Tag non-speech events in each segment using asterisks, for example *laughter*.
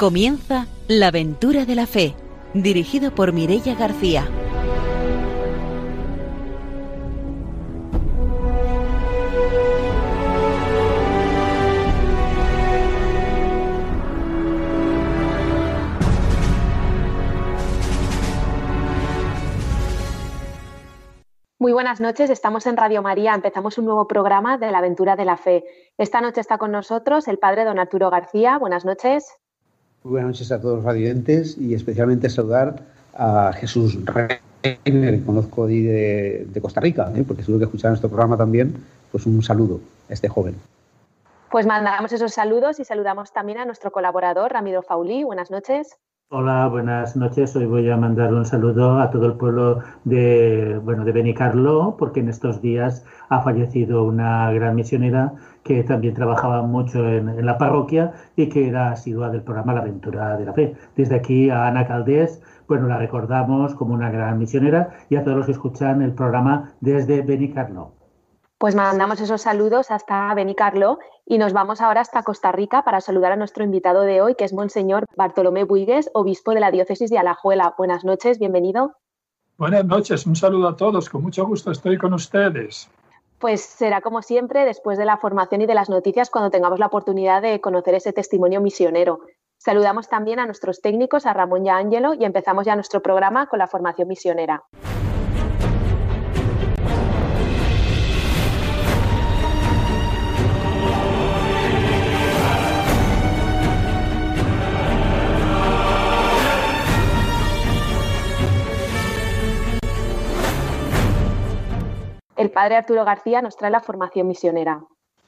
Comienza La aventura de la fe, dirigido por Mirella García. Muy buenas noches, estamos en Radio María, empezamos un nuevo programa de la aventura de la fe. Esta noche está con nosotros el padre don Arturo García. Buenas noches. Muy buenas noches a todos los radiantes y especialmente saludar a Jesús Reiner, que conozco de, de Costa Rica, ¿eh? porque seguro que escuchará nuestro programa también. Pues un saludo a este joven. Pues mandamos esos saludos y saludamos también a nuestro colaborador Ramiro Faulí. Buenas noches. Hola, buenas noches. Hoy voy a mandar un saludo a todo el pueblo de, bueno, de Benicarlo, porque en estos días ha fallecido una gran misionera que también trabajaba mucho en, la parroquia y que era asidua del programa La Aventura de la Fe. Desde aquí a Ana Caldés, bueno, la recordamos como una gran misionera y a todos los que escuchan el programa desde Benicarlo. Pues mandamos esos saludos hasta Benicarlo y nos vamos ahora hasta Costa Rica para saludar a nuestro invitado de hoy, que es Monseñor Bartolomé Buigues, obispo de la diócesis de Alajuela. Buenas noches, bienvenido. Buenas noches, un saludo a todos, con mucho gusto estoy con ustedes. Pues será como siempre después de la formación y de las noticias cuando tengamos la oportunidad de conocer ese testimonio misionero. Saludamos también a nuestros técnicos, a Ramón y a Ángelo, y empezamos ya nuestro programa con la formación misionera. El padre Arturo García nos trae la formación misionera.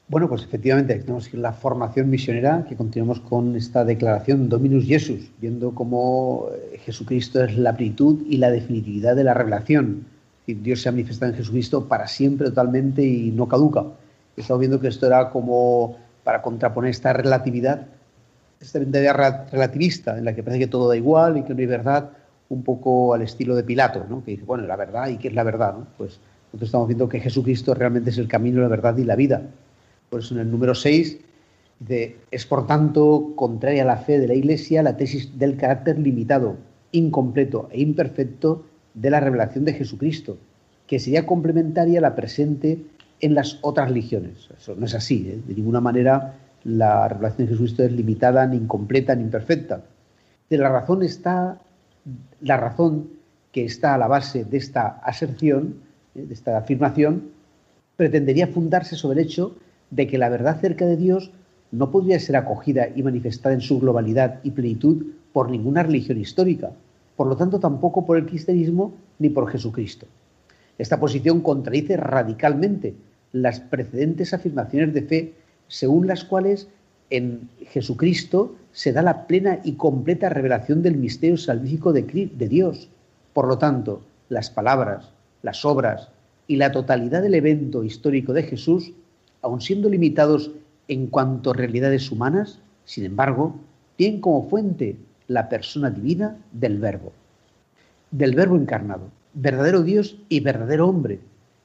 Bueno, pues efectivamente, tenemos la formación misionera, que continuamos con esta declaración Dominus Jesus, viendo cómo eh, Jesucristo es la plenitud y la definitividad de la revelación. Dios se ha manifestado en Jesucristo para siempre, totalmente y no caduca. Estamos viendo que esto era como para contraponer esta relatividad, esta mentalidad relativista, en la que parece que todo da igual y que no hay verdad, un poco al estilo de Pilato, ¿no? que dice, bueno, la verdad, ¿y qué es la verdad? Pues nosotros estamos viendo que Jesucristo realmente es el camino, la verdad y la vida. Por eso en el número 6 dice, es por tanto contraria a la fe de la Iglesia la tesis del carácter limitado, incompleto e imperfecto de la revelación de Jesucristo, que sería complementaria a la presente en las otras religiones. Eso no es así, ¿eh? de ninguna manera la revelación de Jesucristo es limitada, ni incompleta, ni imperfecta. De la razón está la razón que está a la base de esta aserción de esta afirmación, pretendería fundarse sobre el hecho de que la verdad cerca de Dios no podría ser acogida y manifestada en su globalidad y plenitud por ninguna religión histórica, por lo tanto tampoco por el cristianismo ni por Jesucristo. Esta posición contradice radicalmente las precedentes afirmaciones de fe según las cuales en Jesucristo se da la plena y completa revelación del misterio salvífico de Dios. Por lo tanto, las palabras, las obras y la totalidad del evento histórico de Jesús, aun siendo limitados en cuanto a realidades humanas, sin embargo, tienen como fuente la persona divina del Verbo, del Verbo encarnado, verdadero Dios y verdadero hombre,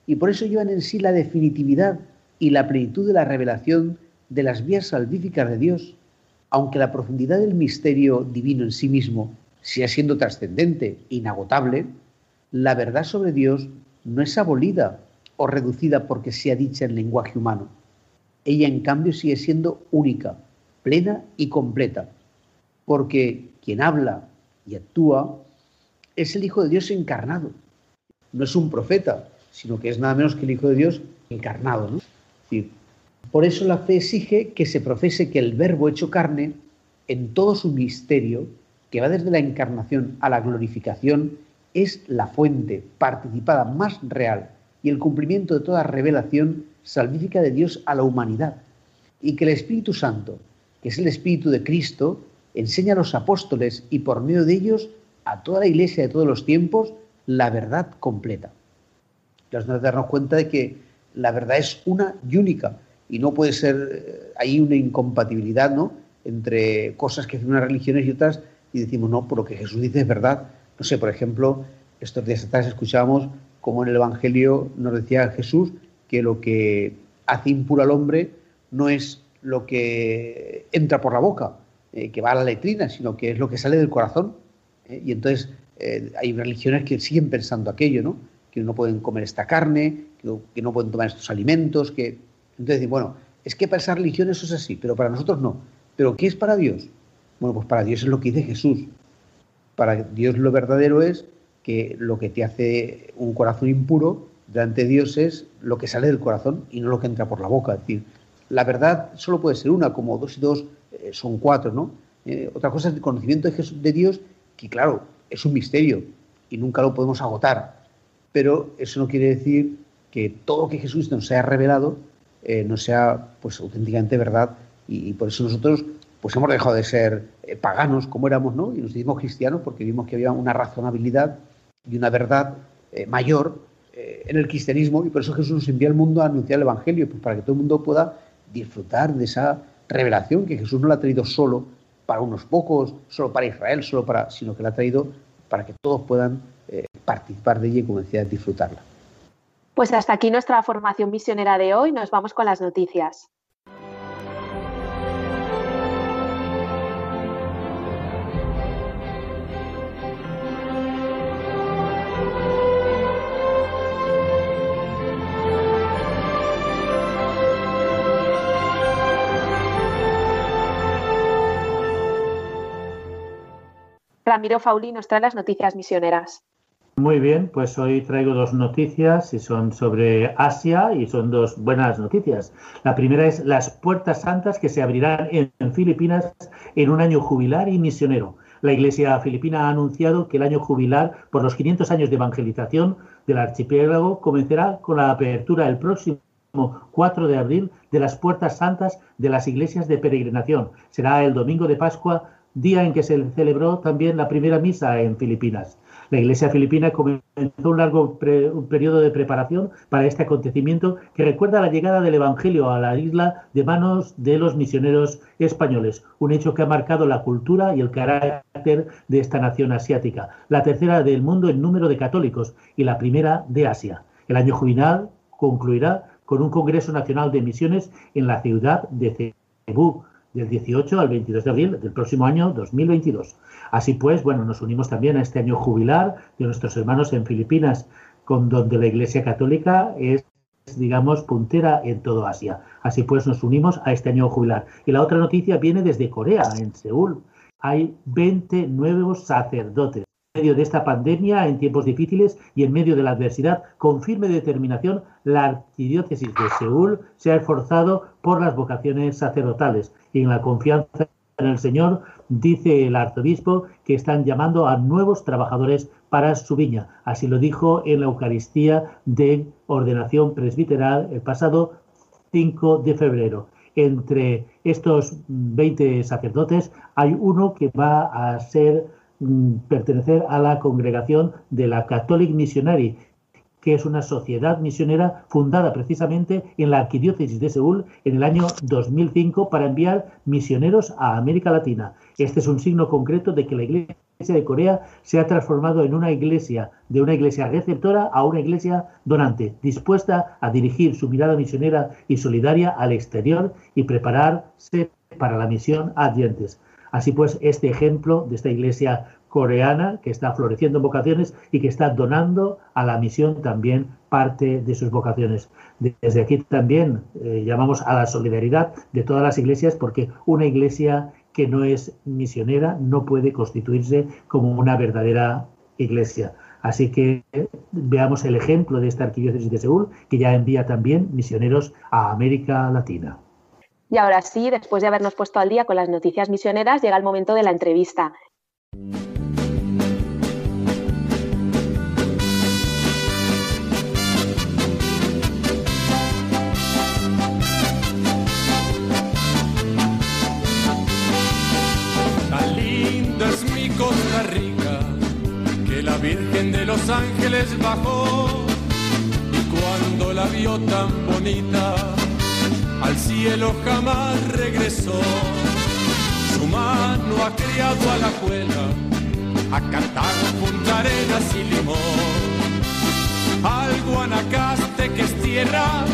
y por eso llevan en sí la definitividad y la plenitud de la revelación de las vías salvíficas de Dios, aunque la profundidad del misterio divino en sí mismo sea siendo trascendente e inagotable, la verdad sobre Dios no es abolida o reducida porque sea dicha en lenguaje humano. Ella, en cambio, sigue siendo única, plena y completa, porque quien habla y actúa es el Hijo de Dios encarnado. No es un profeta, sino que es nada menos que el Hijo de Dios encarnado. por eso la fe exige que se profese que el Verbo hecho carne, en todo su misterio, que va desde la encarnación a la glorificación, es la fuente participada más real y el cumplimiento de toda revelación salvífica de Dios a la humanidad, y que el Espíritu Santo, que es el Espíritu de Cristo, enseña a los apóstoles y por medio de ellos a toda la iglesia de todos los tiempos la verdad completa. Nos debemos darnos cuenta de que la verdad es una y única y no puede ser eh, ahí una incompatibilidad ¿no? entre cosas que hacen unas religiones y otras y decimos, no, por lo que Jesús dice es verdad, no sé, por ejemplo, estos días atrás escuchábamos como en el Evangelio nos decía Jesús que lo que hace impuro al hombre no es lo que entra por la boca, eh, que va a la letrina, sino que es lo que sale del corazón. ¿eh? Y entonces eh, hay religiones que siguen pensando aquello, ¿no? Que no pueden comer esta carne, que, no pueden tomar estos alimentos, que... Entonces, bueno, es que para esa religión eso es así, pero para nosotros no. ¿Pero qué es para Dios? Bueno, pues para Dios es lo que dice Jesús. Para Dios lo verdadero es que lo que te hace un corazón impuro delante de Dios es lo que sale del corazón y no lo que entra por la boca. Es decir, la verdad solo puede ser una, como dos y dos eh, son cuatro, ¿no? Eh, otra cosa es el conocimiento de, Jesús, de Dios, que claro, es un misterio y nunca lo podemos agotar. Pero eso no quiere decir que todo lo que Jesús nos haya revelado eh, no sea pues auténticamente verdad y, por eso nosotros pues hemos dejado de ser paganos como éramos, ¿no? Y nos hicimos cristianos porque vimos que había una razonabilidad y una verdad mayor en el cristianismo y por eso Jesús nos envía al mundo a anunciar el Evangelio, pues para que todo el mundo pueda disfrutar de esa revelación que Jesús no la ha traído solo para unos pocos, solo para Israel, solo para, sino que la ha traído para que todos puedan eh, participar de ella y, como decía, disfrutarla. Pues hasta aquí nuestra formación misionera de hoy. Nos vamos con las noticias. Ramiro Fauli nos trae las noticias misioneras. Muy bien, pues hoy traigo dos noticias y son sobre Asia y son dos buenas noticias. La primera es las puertas santas que se abrirán en Filipinas en un año jubilar y misionero. La Iglesia filipina ha anunciado que el año jubilar por los 500 años de evangelización del archipiélago comenzará con la apertura el próximo 4 de abril de las puertas santas de las iglesias de peregrinación. Será el domingo de Pascua día en que se celebró también la primera misa en Filipinas. La Iglesia filipina comenzó un largo periodo de preparación para este acontecimiento que recuerda la llegada del Evangelio a la isla de manos de los misioneros españoles, un hecho que ha marcado la cultura y el carácter de esta nación asiática, la tercera del mundo en número de católicos y la primera de Asia. El año juvenil concluirá con un Congreso Nacional de Misiones en la ciudad de Cebú, del 18 al 22 de abril del próximo año 2022. Así pues, bueno, nos unimos también a este año jubilar de nuestros hermanos en Filipinas, con donde la Iglesia Católica es digamos, puntera en todo Asia. Así pues, nos unimos a este año jubilar. Y la otra noticia viene desde Corea, en Seúl. Hay 20 nuevos sacerdotes medio de esta pandemia, en tiempos difíciles y en medio de la adversidad, con firme determinación, la arquidiócesis de Seúl se ha esforzado por las vocaciones sacerdotales y en la confianza en el Señor, dice el arzobispo que están llamando a nuevos trabajadores para su viña. Así lo dijo en la Eucaristía de ordenación presbiteral el pasado 5 de febrero. Entre estos 20 sacerdotes hay uno que va a ser pertenecer a la congregación de la Catholic Missionary, que es una sociedad misionera fundada precisamente en la arquidiócesis de Seúl en el año 2005 para enviar misioneros a América Latina. Este es un signo concreto de que la Iglesia de Corea se ha transformado en una iglesia, de una iglesia receptora a una iglesia donante, dispuesta a dirigir su mirada misionera y solidaria al exterior y prepararse para la misión a dientes. Así pues, este ejemplo de esta iglesia coreana que está floreciendo en vocaciones y que está donando a la misión también parte de sus vocaciones. Desde aquí también eh, llamamos a la solidaridad de todas las iglesias porque una iglesia que no es misionera no puede constituirse como una verdadera iglesia. Así que veamos el ejemplo de esta arquidiócesis de Seúl, que ya envía también misioneros a América Latina. Y ahora sí, después de habernos puesto al día con las noticias misioneras, llega el momento de la entrevista. Tan linda es mi Costa Rica, que la Virgen de los Ángeles bajó, y cuando la vio tan bonita, al cielo jamás regresó. Su mano ha criado a la abuela, a Cartago, Punta Arenas y Limón. Al Guanacaste que es tierra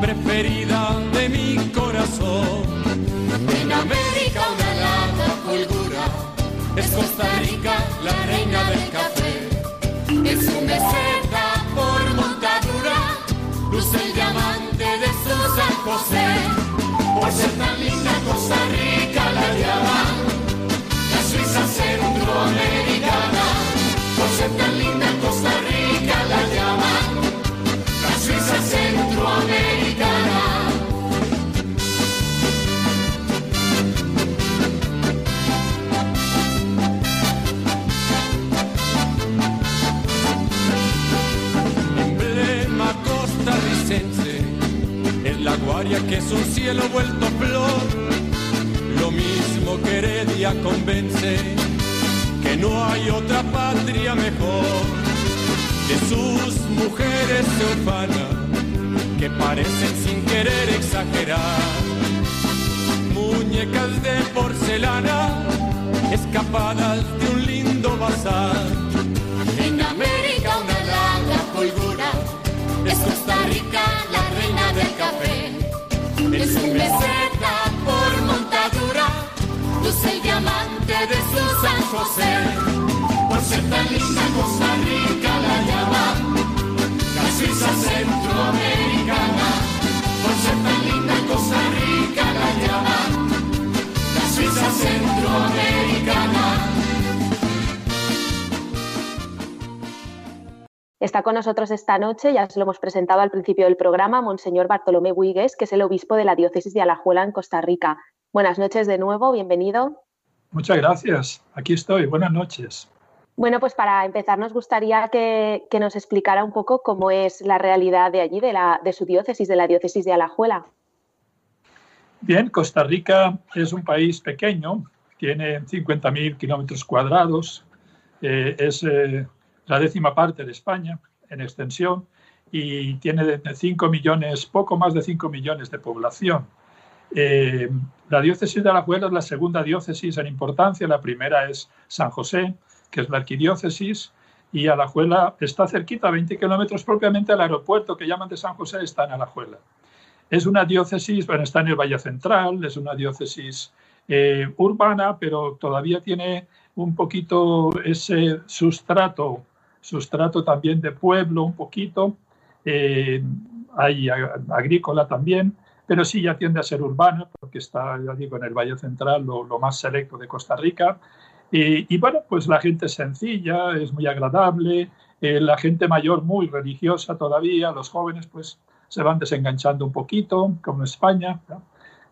preferida de mi corazón. En América una lata fulgura, es Costa Rica la reina del café. En su meseta por montadura, luce el diamante de San José. Por ser tan linda Costa Rica la llaman, la Suiza centroamericana. Por ser tan linda Costa Rica la guaria que es un cielo vuelto flor. Lo mismo que Heredia convence que no hay otra patria mejor. De sus mujeres se ufana que parecen sin querer exagerar. Muñecas de porcelana escapadas de un lindo bazar. En América una larga fulgura, es Costa Rica reina del café. Es un meseta por montadura, luce el diamante de su San José. Está con nosotros esta noche, ya se lo hemos presentado al principio del programa, Monseñor Bartolomé Huigues, que es el obispo de la diócesis de Alajuela en Costa Rica. Buenas noches de nuevo, bienvenido. Muchas gracias. Aquí estoy. Buenas noches. Bueno, pues para empezar nos gustaría que, que nos explicara un poco cómo es la realidad de allí, de, la, de su diócesis, de la diócesis de Alajuela. Bien, Costa Rica es un país pequeño, tiene 50.000 kilómetros cuadrados, eh, es eh, la décima parte de España en extensión y tiene de 5 millones, poco más de 5 millones de población. Eh, la diócesis de Alajuela es la segunda diócesis en importancia, la primera es San José, que es la arquidiócesis, y Alajuela está cerquita, a 20 kilómetros propiamente al aeropuerto que llaman de San José, está en Alajuela. Es una diócesis, bueno, está en el Valle Central, es una diócesis eh, urbana, pero todavía tiene un poquito ese sustrato, sustrato también de pueblo, un poquito, eh, hay agrícola también, pero sí ya tiende a ser urbana, porque está, ya digo, en el Valle Central, lo, lo más selecto de Costa Rica. Y, y, bueno, pues la gente es sencilla, es muy agradable, eh, la gente mayor muy religiosa todavía, los jóvenes pues se van desenganchando un poquito, como España. ¿no?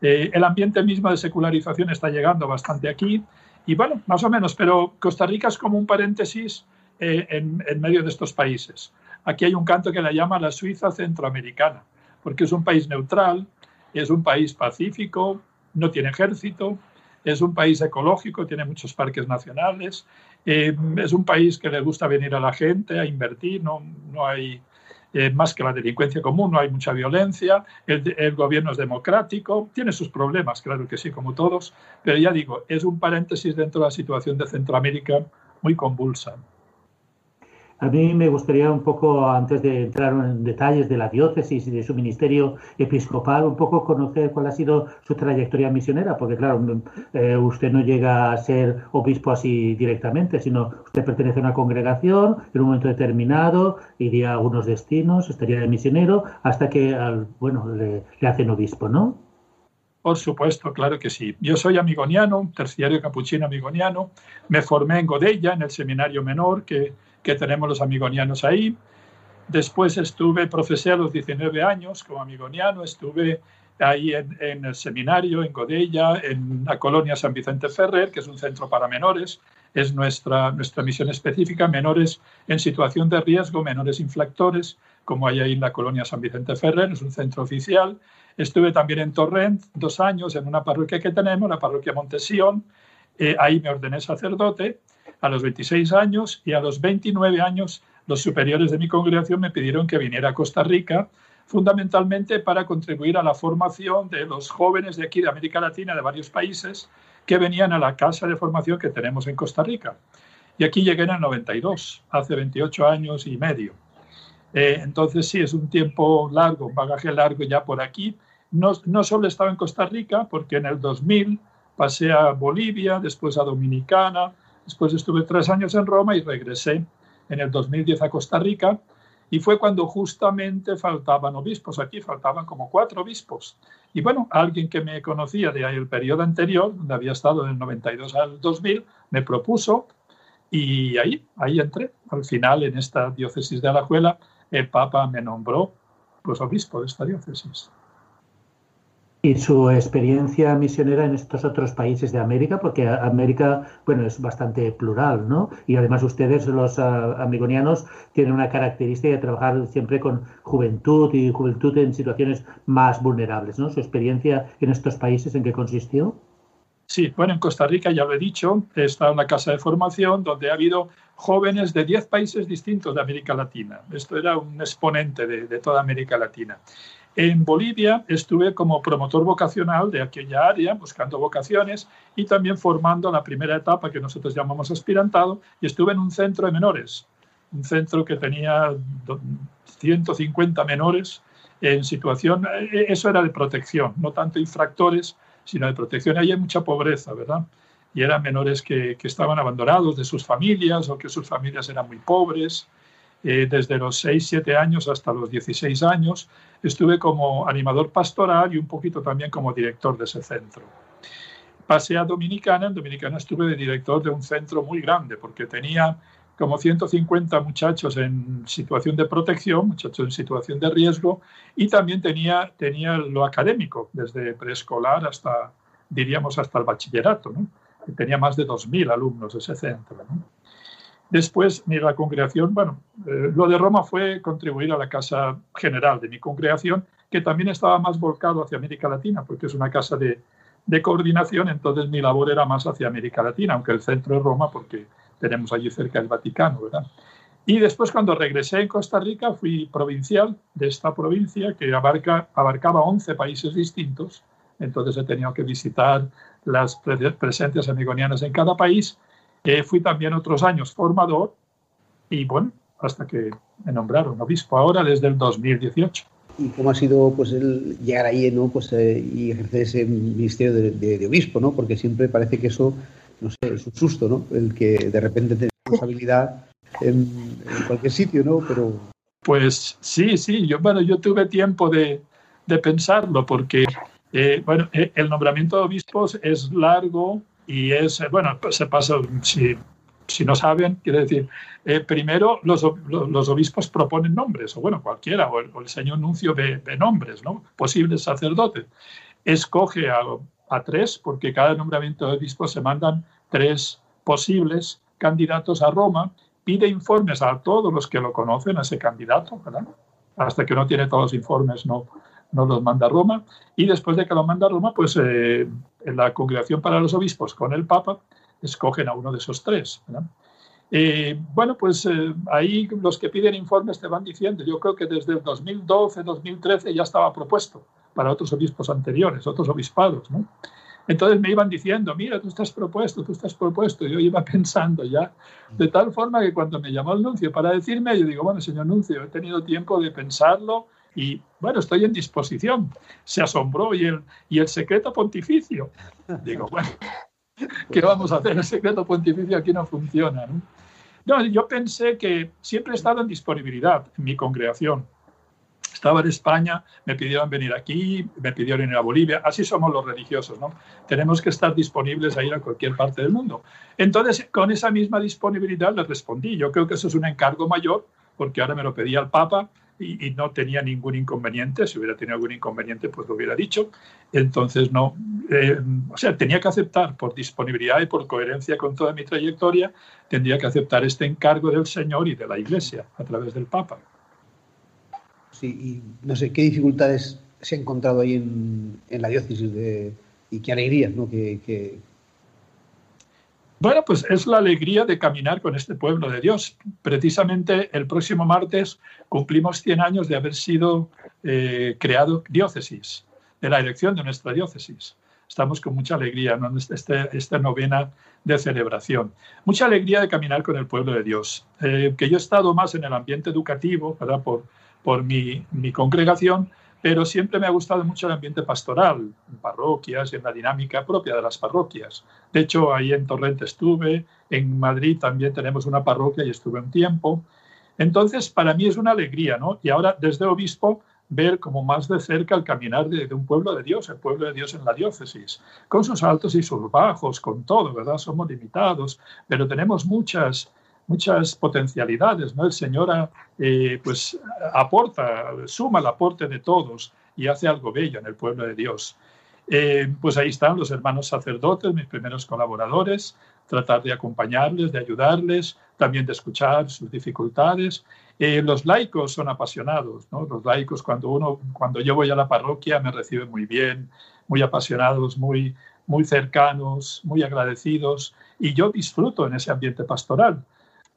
Eh, el ambiente mismo de secularización está llegando bastante aquí. Y bueno, más o menos, pero Costa Rica es como un paréntesis eh, en, medio de estos países. Aquí hay un canto que la llama la Suiza centroamericana, porque es un país neutral, es un país pacífico, no tiene ejército, es un país ecológico, tiene muchos parques nacionales, eh, es un país que le gusta venir a la gente a invertir, no, no hay eh, más que la delincuencia común, no hay mucha violencia, el, el, gobierno es democrático, tiene sus problemas, claro que sí, como todos, pero ya digo, es un paréntesis dentro de la situación de Centroamérica muy convulsa. A mí me gustaría un poco, antes de entrar en detalles de la diócesis y de su ministerio episcopal, un poco conocer cuál ha sido su trayectoria misionera, porque claro, eh, usted no llega a ser obispo así directamente, sino usted pertenece a una congregación, en un momento determinado iría a algunos destinos, estaría de misionero, hasta que, al, bueno, le, le hacen obispo, ¿no? Por supuesto, claro que sí. Yo soy amigoniano, terciario capuchino amigoniano. Me formé en Godella, en el seminario menor que, que tenemos los amigonianos ahí. Después estuve, profesé a los 19 años como amigoniano, estuve ahí en, en, el seminario, en Godella, en la colonia San Vicente Ferrer, que es un centro para menores. Es nuestra, nuestra misión específica, menores en situación de riesgo, menores infractores, como hay ahí en la colonia San Vicente Ferrer, es un centro oficial. Estuve también en Torrent dos años en una parroquia que tenemos, la parroquia Montesión. Eh, ahí me ordené sacerdote a los 26 años y a los 29 años los superiores de mi congregación me pidieron que viniera a Costa Rica, fundamentalmente para contribuir a la formación de los jóvenes de aquí, de América Latina, de varios países, que venían a la casa de formación que tenemos en Costa Rica. Y aquí llegué en el 92, hace 28 años y medio. Eh, entonces sí, es un tiempo largo, un bagaje largo ya por aquí. No, no solo estaba en Costa Rica, porque en el 2000 pasé a Bolivia, después a Dominicana, después estuve tres años en Roma y regresé. en el 2010 a Costa Rica y fue cuando justamente faltaban obispos. Aquí faltaban como cuatro obispos. Y bueno, alguien que me conocía de el periodo anterior, donde había estado del 92 al 2000, me propuso y ahí, ahí entré. Al final, en esta diócesis de Alajuela, el Papa me nombró pues obispo de esta diócesis y su experiencia misionera en estos otros países de América, porque América, bueno, es bastante plural, ¿no? Y además ustedes, los uh, amigonianos, tienen una característica de trabajar siempre con juventud y juventud en situaciones más vulnerables, ¿no? Su experiencia en estos países, ¿en qué consistió? Sí, bueno, en Costa Rica, ya lo he dicho, en la casa de formación donde ha habido jóvenes de 10 países distintos de América Latina. Esto era un exponente de toda América Latina. En Bolivia estuve como promotor vocacional de aquella área, buscando vocaciones y también formando la primera etapa que nosotros llamamos aspirantado, y estuve en un centro de menores, un centro que tenía 150 menores en situación, eh, eso era de protección, no tanto infractores, sino de protección. Ahí hay mucha pobreza, ¿verdad? Y eran menores que, que estaban abandonados de sus familias o que sus familias eran muy pobres eh, desde los 6, 7 años hasta los 16 años. Estuve como animador pastoral y un poquito también como director de ese centro. Pasé a Dominicana, en Dominicana estuve de director de un centro muy grande porque tenía como 150 muchachos en situación de protección, muchachos en situación de riesgo, y también tenía, tenía lo académico, desde preescolar hasta, diríamos, hasta el bachillerato. ¿no? Tenía más de 2.000 alumnos ese centro. Después, la congregación, bueno, eh, lo de Roma fue contribuir a la casa general de mi congregación, que también estaba más volcado hacia América Latina, porque es una casa de, de coordinación, entonces mi labor era más hacia América Latina, aunque el centro es Roma, porque tenemos allí cerca el Vaticano, ¿verdad? Y después, cuando regresé en Costa Rica, fui provincial de esta provincia que abarca, abarcaba 11 países distintos. Entonces he tenido que visitar las presencias amigonianas en cada país fui también otros años formador y bueno, hasta que me nombraron obispo ahora desde el 2018. ¿Y cómo ha sido pues el llegar ahí ¿no? pues, eh, y ejercer ese ministerio de, obispo? ¿no? Porque siempre parece que eso, no sé, es un susto, ¿no? El que de repente tiene responsabilidad en, cualquier sitio, ¿no? Pero... Pues sí, sí, yo, bueno, yo tuve tiempo de, de pensarlo porque, eh, bueno, eh, el nombramiento de obispos es largo, y es, eh, bueno, pues se pasa, si, si no saben, quiere decir, eh, primero los, los, obispos proponen nombres, o bueno, cualquiera, o el, señor nuncio ve, nombres, ¿no? Posibles sacerdotes. Escoge a, a, tres, porque cada nombramiento de obispo se mandan tres posibles candidatos a Roma, pide informes a todos los que lo conocen, a ese candidato, ¿verdad? Hasta que no tiene todos los informes, no, no los manda Roma, y después de que lo manda Roma, pues eh, en la congregación para los obispos con el Papa escogen a uno de esos tres. Eh, bueno, pues eh, ahí los que piden informes te van diciendo, yo creo que desde el 2012, 2013 ya estaba propuesto para otros obispos anteriores, otros obispados. Entonces me iban diciendo, mira, tú estás propuesto, tú estás propuesto. Yo iba pensando ya, de tal forma que cuando me llamó el nuncio para decirme, yo digo, bueno, señor nuncio, he tenido tiempo de pensarlo, y bueno, estoy en disposición. Se asombró y el, y el secreto pontificio. Digo, bueno, *laughs* ¿qué vamos a hacer? El secreto pontificio aquí no funciona. ¿no? yo pensé que siempre he estado en disponibilidad en mi congregación. Estaba en España, me pidieron venir aquí, me pidieron ir a Bolivia. Así somos los religiosos, ¿no? Tenemos que estar disponibles a ir a cualquier parte del mundo. Entonces, con esa misma disponibilidad le respondí. Yo creo que eso es un encargo mayor, porque ahora me lo pedía el Papa y, no tenía ningún inconveniente. Si hubiera tenido algún inconveniente, pues lo hubiera dicho. Entonces, no, eh, o sea, tenía que aceptar por disponibilidad y por coherencia con toda mi trayectoria, tendría que aceptar este encargo del Señor y de la Iglesia a través del Papa. Sí, y no sé, ¿qué dificultades se ha encontrado ahí en, en la diócesis y qué alegrías ¿no? que, bueno, pues es la alegría de caminar con este pueblo de Dios. Precisamente el próximo martes cumplimos 100 años de haber sido eh, creado diócesis, de la elección de nuestra diócesis. Estamos con mucha alegría en este, esta novena de celebración. Mucha alegría de caminar con el pueblo de Dios. Eh, que yo he estado más en el ambiente educativo, ¿verdad? Por, por mi, mi congregación, pero siempre me ha gustado mucho el ambiente pastoral, en parroquias y en la dinámica propia de las parroquias. De hecho, ahí en Torrente estuve, En Madrid también tenemos una parroquia y estuve un tiempo. Entonces, para mí es una alegría, ¿no? Y ahora, desde obispo, ver como más de cerca el caminar de, un pueblo de Dios, el pueblo de Dios en la diócesis, con sus altos y sus bajos, con todo, ¿verdad? Somos limitados, pero tenemos muchas, muchas potencialidades, ¿no? El Señor eh, pues aporta, suma el aporte de todos y hace algo bello en el pueblo de Dios. Eh, pues ahí están los hermanos sacerdotes, mis primeros colaboradores, tratar de acompañarles, de ayudarles, también de escuchar sus dificultades. Eh, los laicos son apasionados, ¿no? Los laicos, cuando, uno, cuando yo voy a la parroquia, me reciben muy bien, muy apasionados, muy, muy cercanos, muy agradecidos, y yo disfruto en ese ambiente pastoral.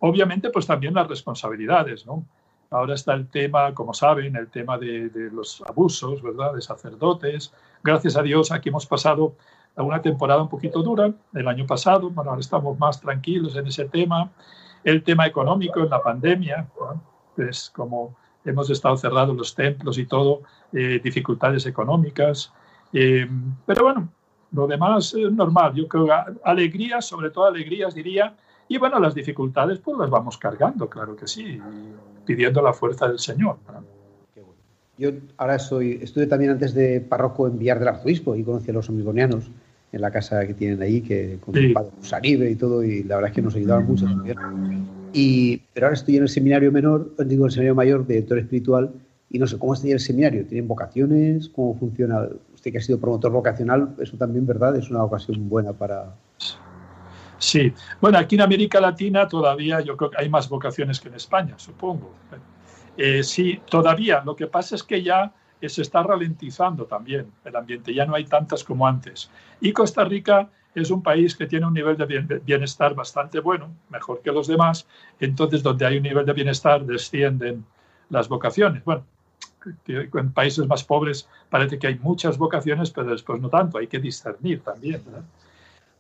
Obviamente, pues también las responsabilidades, ¿no? Ahora está el tema, como saben, el tema de, de los abusos, ¿verdad?, de sacerdotes. Gracias a Dios, aquí hemos pasado una temporada un poquito dura el año pasado, bueno, ahora estamos más tranquilos en ese tema. El tema económico en la pandemia, pues como hemos estado cerrados los templos y todo, eh, dificultades económicas. Eh, pero bueno, lo demás es normal. Yo creo alegrías, sobre todo alegrías diría, y bueno, las dificultades pues las vamos cargando, claro que sí, pidiendo la fuerza del Señor. Yo ahora soy, estuve también antes de párroco en Villar del Arzobispo y conocí a los amigonianos en la casa que tienen ahí, que con sí. padre Usaribe y todo, y la verdad es que nos ayudaban mucho también. Y, pero ahora estoy en el seminario menor, digo, el seminario mayor de director espiritual, y no sé cómo está el seminario. ¿Tienen vocaciones? ¿Cómo funciona? Usted que ha sido promotor vocacional, eso también, ¿verdad? Es una ocasión buena para... Sí, bueno, aquí en América Latina todavía yo creo que hay más vocaciones que en España, supongo. Eh, sí, todavía. Lo que pasa es que ya se está ralentizando también el ambiente, ya no hay tantas como antes. Y Costa Rica es un país que tiene un nivel de bienestar bastante bueno, mejor que los demás, entonces donde hay un nivel de bienestar descienden las vocaciones. Bueno, en países más pobres parece que hay muchas vocaciones, pero después no tanto, hay que discernir también.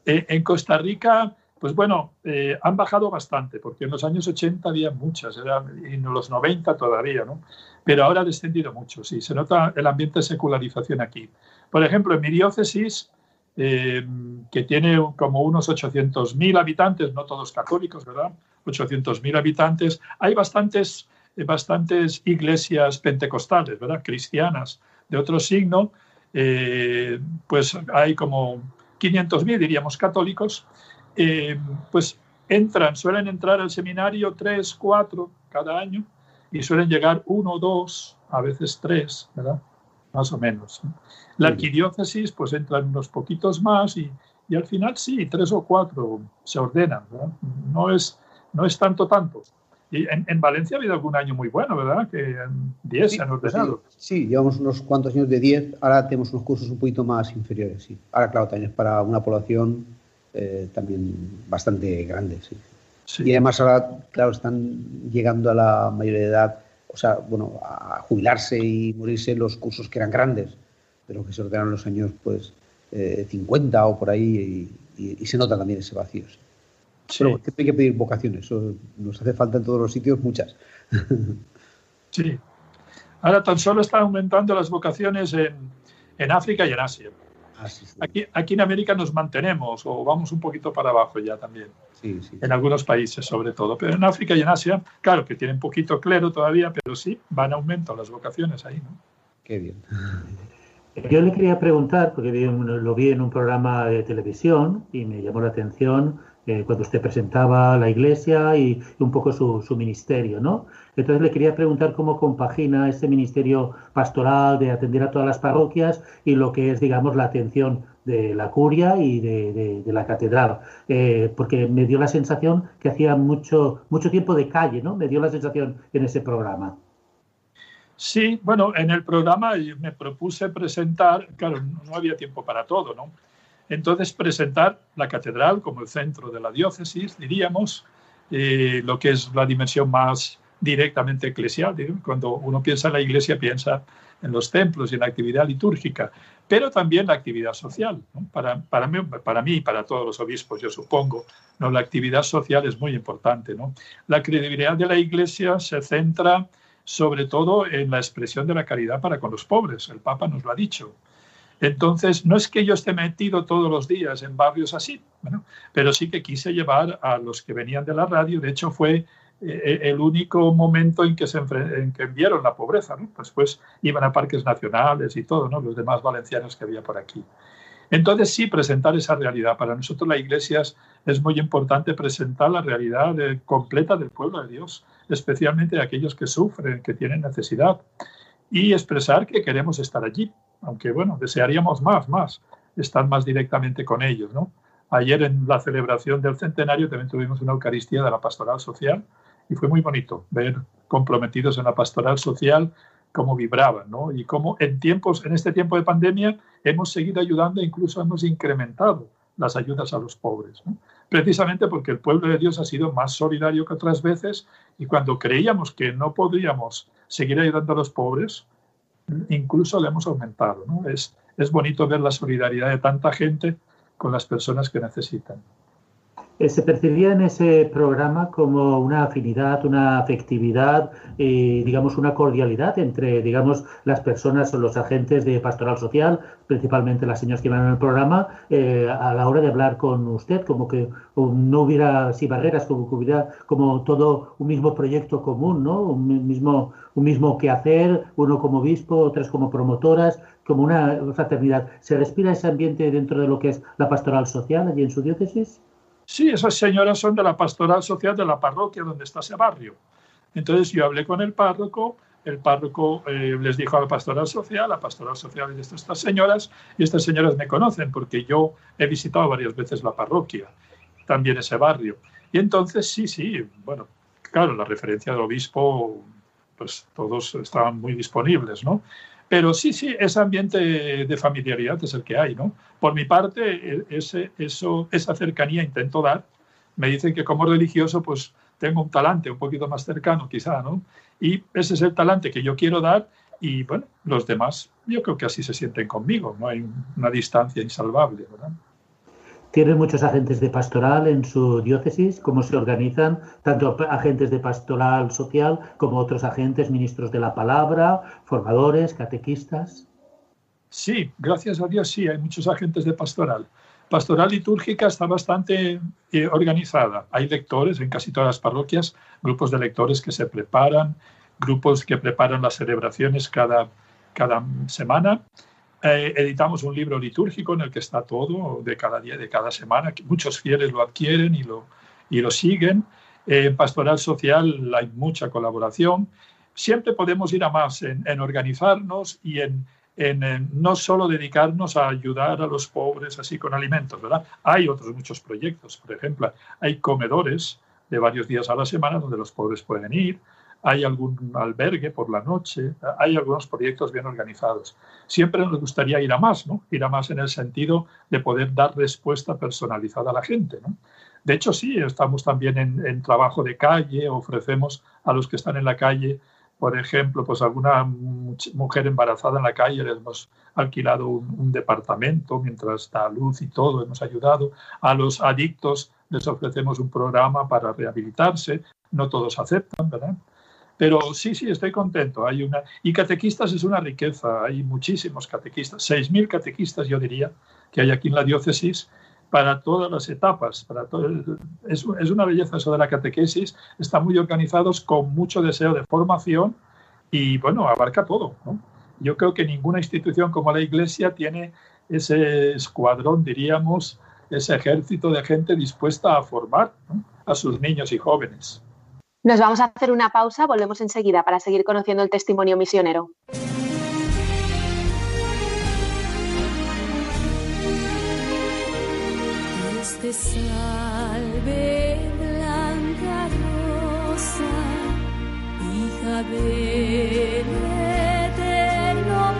Eh, en Costa Rica pues bueno, eh, han bajado bastante, porque en los años 80 había muchas, en los 90 todavía, ¿no? Pero ahora ha descendido mucho, sí, se nota el ambiente de secularización aquí. Por ejemplo, en mi diócesis, eh, que tiene como unos 800.000 habitantes, no todos católicos, ¿verdad? 800.000 habitantes, hay bastantes, bastantes iglesias pentecostales, ¿verdad? Cristianas de otro signo, pues hay como 500.000, diríamos, católicos, eh, pues entran, suelen entrar al seminario tres, cuatro cada año y suelen llegar uno, dos, a veces tres, ¿verdad? Más o menos. La arquidiócesis, pues entran unos poquitos más y, y, al final sí, tres o cuatro se ordenan, ¿verdad? No es, no es tanto, tanto. Y en, en, Valencia ha habido algún año muy bueno, ¿verdad? Que en 10 sí, se han ordenado. Sí, sí, llevamos unos cuantos años de 10, ahora tenemos unos cursos un poquito más inferiores, sí. Ahora, claro, también es para una población eh, también bastante grandes. Sí. Sí. Y además ahora, claro, están llegando a la mayoría de edad, o sea, bueno, a jubilarse y morirse los cursos que eran grandes, pero que se ordenaron los años, pues, eh, 50 o por ahí, y, y, y, se nota también ese vacío. Sí. Pero hay que pedir vocaciones, eso nos hace falta en todos los sitios, muchas. *laughs* sí. Ahora tan solo están aumentando las vocaciones en, en África y en Asia. Ah, sí, sí. Aquí, aquí en América nos mantenemos o vamos un poquito para abajo ya también. Sí, en algunos países sobre todo. Pero en África y en Asia, claro que tienen poquito clero todavía, pero sí van a aumento las vocaciones ahí. ¿no? Qué bien. Yo le quería preguntar, porque lo vi en un programa de televisión y me llamó la atención eh, cuando usted presentaba la iglesia y, un poco su, su, ministerio, ¿no? Entonces le quería preguntar cómo compagina ese ministerio pastoral de atender a todas las parroquias y lo que es, digamos, la atención de la curia y de, de, de la catedral, eh, porque me dio la sensación que hacía mucho, mucho tiempo de calle, ¿no? Me dio la sensación en ese programa. Sí, bueno, en el programa me propuse presentar, claro, no había tiempo para todo, ¿no? Entonces, presentar la catedral como el centro de la diócesis, diríamos, eh, lo que es la dimensión más directamente eclesial. Cuando uno piensa en la iglesia, piensa en los templos y en la actividad litúrgica, pero también la actividad social. para, mí, para mí y para todos los obispos, yo supongo, ¿no? la actividad social es muy importante. ¿no? La credibilidad de la iglesia se centra sobre todo en la expresión de la caridad para con los pobres. El Papa nos lo ha dicho. Entonces, no es que yo esté metido todos los días en barrios así, pero sí que quise llevar a los que venían de la radio. De hecho, fue eh, el único momento en que, se en que vieron la pobreza. ¿no? Después iban a parques nacionales y todo, ¿no? los demás valencianos que había por aquí. Entonces, sí, presentar esa realidad. Para nosotros, la Iglesia es muy importante presentar la realidad completa del pueblo de Dios, especialmente de aquellos que sufren, que tienen necesidad, y expresar que queremos estar allí, aunque, bueno, desearíamos más, más, estar más directamente con ellos, ¿no? Ayer en la celebración del centenario también tuvimos una Eucaristía de la Pastoral Social, y fue muy bonito ver comprometidos en la pastoral social cómo vibraban, ¿no? Y cómo en tiempos, en este tiempo de pandemia, hemos seguido ayudando e incluso hemos incrementado las ayudas a los pobres, precisamente porque el pueblo de Dios ha sido más solidario que otras veces y cuando creíamos que no podríamos seguir ayudando a los pobres, incluso le hemos aumentado. ¿no? Es, es bonito ver la solidaridad de tanta gente con las personas que necesitan. Eh, se percibía en ese programa como una afinidad, una afectividad y, digamos, una cordialidad entre, digamos, las personas o los agentes de pastoral social, principalmente las señoras que iban en el programa, eh, a la hora de hablar con usted, como que no hubiera así barreras, como que hubiera como todo un mismo proyecto común, ¿no? Un mismo, un mismo quehacer, uno como obispo, otras como promotoras, como una fraternidad. ¿Se respira ese ambiente dentro de lo que es la pastoral social allí en su diócesis? Sí, esas señoras son de la pastoral social de la parroquia donde está ese barrio. Entonces yo hablé con el párroco, el párroco eh, les dijo a la pastoral social, la pastoral social de estas señoras, y estas señoras me conocen porque yo he visitado varias veces la parroquia, también ese barrio. Y entonces sí, sí, bueno, claro, la referencia del obispo, pues todos estaban muy disponibles, ¿no? Pero sí, sí, ese ambiente de familiaridad es el que hay, ¿no? Por mi parte, e, ese, eso, esa cercanía intento dar. Me dicen que como religioso, pues tengo un talante un poquito más cercano, quizá, ¿no? Y ese es el talante que yo quiero dar y, bueno, los demás, yo creo que así se sienten conmigo, no hay una distancia insalvable, ¿verdad? ¿Tienen muchos agentes de pastoral en su diócesis? ¿Cómo se organizan? Tanto agentes de pastoral social como otros agentes, ministros de la palabra, formadores, catequistas. Sí, gracias a Dios sí, hay muchos agentes de pastoral. Pastoral litúrgica está bastante eh, organizada. Hay lectores en casi todas las parroquias, grupos de lectores que se preparan, grupos que preparan las celebraciones cada, cada semana eh, editamos un libro litúrgico en el que está todo de cada día, de cada semana. Muchos fieles lo adquieren y lo, y lo siguen. en pastoral social hay mucha colaboración. Siempre podemos ir a más en, organizarnos y en, en, no solo dedicarnos a ayudar a los pobres así con alimentos, ¿verdad? Hay otros muchos proyectos. Por ejemplo, hay comedores de varios días a la semana donde los pobres pueden ir hay algún albergue por la noche, hay algunos proyectos bien organizados. Siempre nos gustaría ir a más, ¿no? Ir a más en el sentido de poder dar respuesta personalizada a la gente, ¿no? De hecho, sí, estamos también en, trabajo de calle, ofrecemos a los que están en la calle, por ejemplo, pues alguna mujer embarazada en la calle, les hemos alquilado un, un departamento mientras da luz y todo, hemos ayudado. A los adictos les ofrecemos un programa para rehabilitarse, no todos aceptan, ¿verdad? Pero sí, sí, estoy contento. Hay una y catequistas es una riqueza. Hay muchísimos catequistas, 6.000 catequistas, yo diría, que hay aquí en la diócesis para todas las etapas. Para todo, es, es una belleza eso de la catequesis. Están muy organizados con mucho deseo de formación y, bueno, abarca todo. Yo creo que ninguna institución como la Iglesia tiene ese escuadrón, diríamos, ese ejército de gente dispuesta a formar a sus niños y jóvenes. Nos vamos a hacer una pausa, volvemos enseguida para seguir conociendo el testimonio misionero. Este salve blanca rosa, hija eterno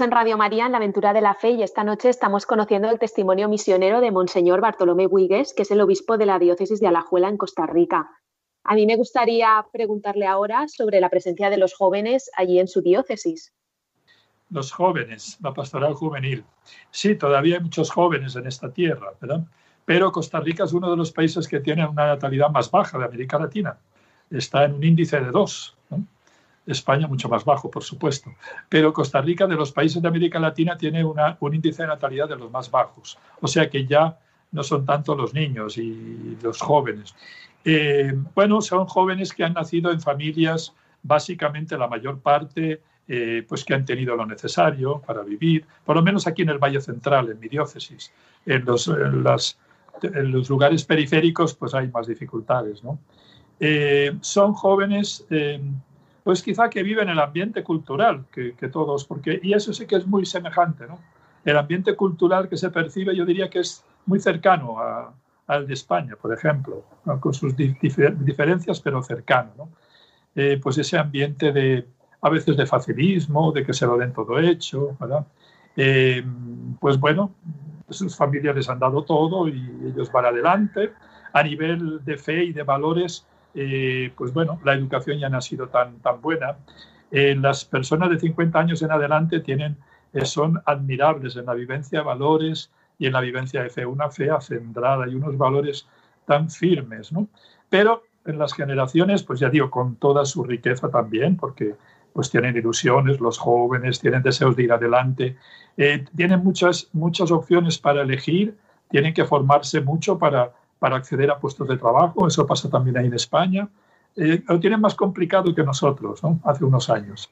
En Radio María en la aventura de la fe y esta noche estamos conociendo el testimonio misionero de Monseñor Bartolomé Huigues, que es el obispo de la diócesis de Alajuela en Costa Rica. A mí me gustaría preguntarle ahora sobre la presencia de los jóvenes allí en su diócesis. Los jóvenes, la pastoral juvenil. Sí, todavía hay muchos jóvenes en esta tierra, ¿verdad? Pero Costa Rica es uno de los países que tiene una natalidad más baja de América Latina. Está en un índice de dos. España mucho más bajo, por supuesto. Pero Costa Rica, de los países de América Latina, tiene un índice de natalidad de los más bajos. O sea que ya no son tanto los niños y los jóvenes. Eh, bueno, son jóvenes que han nacido en familias, básicamente la mayor parte, eh, pues que han tenido lo necesario para vivir, por lo menos aquí en el Valle Central, en mi diócesis. En los, lugares periféricos, pues hay más dificultades, ¿no? Eh, son jóvenes, pues quizá que viven el ambiente cultural que, que todos, porque, y eso sí que es muy semejante, ¿no? El ambiente cultural que se percibe, yo diría que es muy cercano a- al de España, por ejemplo, ¿no? con sus di- difer- diferencias, pero cercano, ¿no? Eh, pues ese ambiente de, a veces de facilismo, de que se lo den todo hecho, ¿verdad? Eh, pues bueno, sus familias les han dado todo y ellos van adelante. A nivel de fe y de valores, eh, pues bueno, la educación ya no ha sido tan, tan buena. Eh, las personas de 50 años en adelante tienen, eh, son admirables en la vivencia de valores y en la vivencia de fe, una fe acendrada y unos valores tan firmes, ¿no? Pero en las generaciones, pues ya digo, con toda su riqueza también, porque pues tienen ilusiones, los jóvenes tienen deseos de ir adelante, eh, tienen muchas, muchas opciones para elegir, tienen que formarse mucho para, para acceder a puestos de trabajo, eso pasa también ahí en España, eh, lo tienen más complicado que nosotros, ¿no? hace unos años.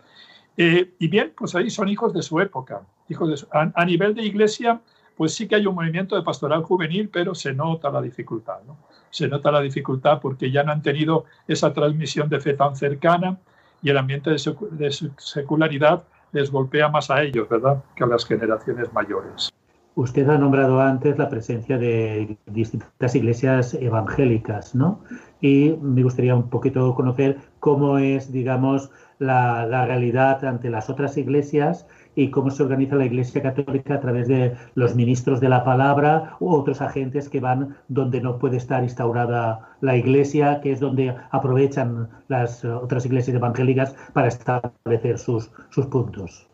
Eh, y bien, pues ahí son hijos de su época. Hijos de su- a, nivel de iglesia, pues sí que hay un movimiento de pastoral juvenil, pero se nota la dificultad, ¿no? Se nota la dificultad porque ya no han tenido esa transmisión de fe tan cercana y el ambiente de, de secularidad les golpea más a ellos, ¿verdad?, que a las generaciones mayores. Usted ha nombrado antes la presencia de distintas iglesias evangélicas, ¿no? Y me gustaría un poquito conocer cómo es, digamos, la, realidad ante las otras iglesias y cómo se organiza la Iglesia Católica a través de los ministros de la palabra u otros agentes que van donde no puede estar instaurada la Iglesia, que es donde aprovechan las otras iglesias evangélicas para establecer sus puntos.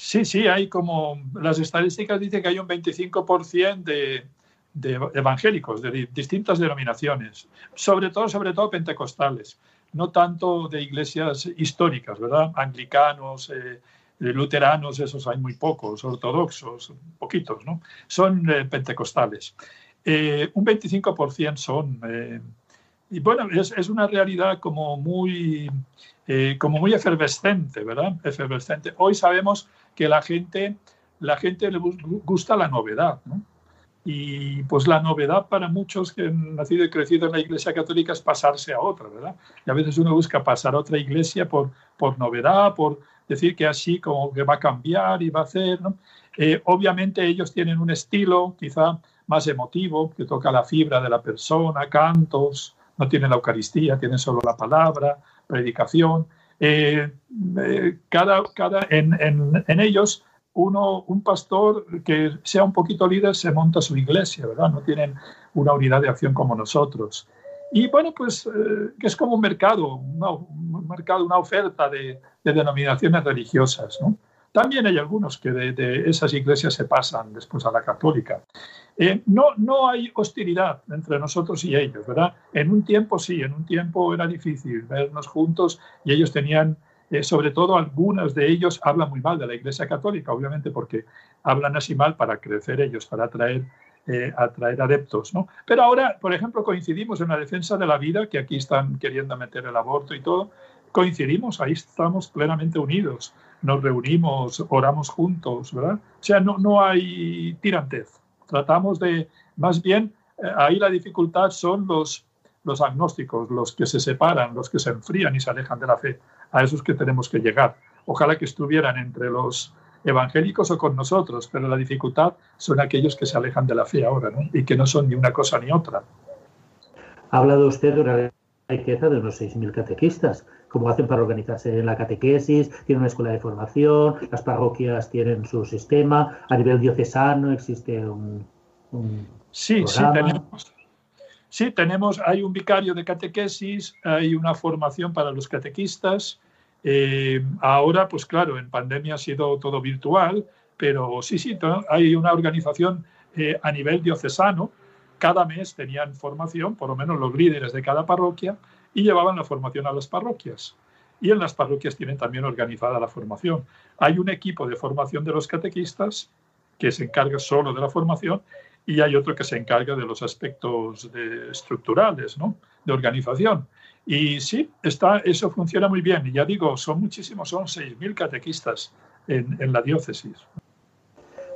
Sí, sí, hay como las estadísticas dicen que hay un 25% de, de evangélicos de di- distintas denominaciones, sobre todo, sobre todo pentecostales, no tanto de iglesias históricas, ¿verdad? Anglicanos, eh, eh, luteranos, esos hay muy pocos, ortodoxos, poquitos, ¿no? Son eh, pentecostales. Eh, un 25% son... eh, y bueno, es, es una realidad como muy, eh, como muy efervescente, ¿verdad? Efervescente. Hoy sabemos que la gente, la gente le gu- gusta la novedad, ¿no? Y pues la novedad para muchos que han nacido y crecido en la Iglesia Católica es pasarse a otra, ¿verdad? Y a veces uno busca pasar a otra iglesia por, por novedad, por decir que así como que va a cambiar y va a hacer, ¿no? Eh, obviamente ellos tienen un estilo quizá más emotivo, que toca la fibra de la persona, cantos, no tienen la Eucaristía, tienen solo la palabra, predicación. Eh, eh, cada, cada, en, en, en ellos uno, un pastor que sea un poquito líder se monta su iglesia, ¿verdad? No tienen una unidad de acción como nosotros. Y bueno, pues eh, es como un mercado, una, un mercado, una oferta de, de denominaciones religiosas. ¿no? También hay algunos que de, esas iglesias se pasan después a la católica. Eh, no, no hay hostilidad entre nosotros y ellos, ¿verdad? En un tiempo sí, en un tiempo era difícil vernos juntos y ellos tenían, eh, sobre todo algunos de ellos hablan muy mal de la iglesia católica, obviamente porque hablan así mal para crecer ellos, para atraer eh, atraer adeptos. ¿no? Pero ahora, por ejemplo, coincidimos en la defensa de la vida, que aquí están queriendo meter el aborto y todo, coincidimos, ahí estamos plenamente unidos, nos reunimos, oramos juntos, ¿verdad? O sea, no, no hay tirantez. Tratamos de, más bien, eh, ahí la dificultad son los, los agnósticos, los que se separan, los que se enfrían y se alejan de la fe. A esos que tenemos que llegar. Ojalá que estuvieran entre los evangélicos o con nosotros, pero la dificultad son aquellos que se alejan de la fe ahora ¿no? y que no son ni una cosa ni otra. Ha hablado usted de la riqueza de los 6.000 catequistas, cómo hacen para organizarse en la catequesis, tienen una escuela de formación, las parroquias tienen su sistema, a nivel diocesano existe un... un sí, sí tenemos. Sí, tenemos, hay un vicario de catequesis, hay una formación para los catequistas, eh, ahora, pues claro, en pandemia ha sido todo virtual, pero sí, sí, hay una organización eh, a nivel diocesano. Cada mes tenían formación, por lo menos los líderes de cada parroquia, y llevaban la formación a las parroquias. Y en las parroquias tienen también organizada la formación. Hay un equipo de formación de los catequistas que se encarga solo de la formación y hay otro que se encarga de los aspectos de, estructurales, ¿no? de organización. Y sí, está, eso funciona muy bien. Y ya digo, son muchísimos, son 6.000 catequistas en, en la diócesis.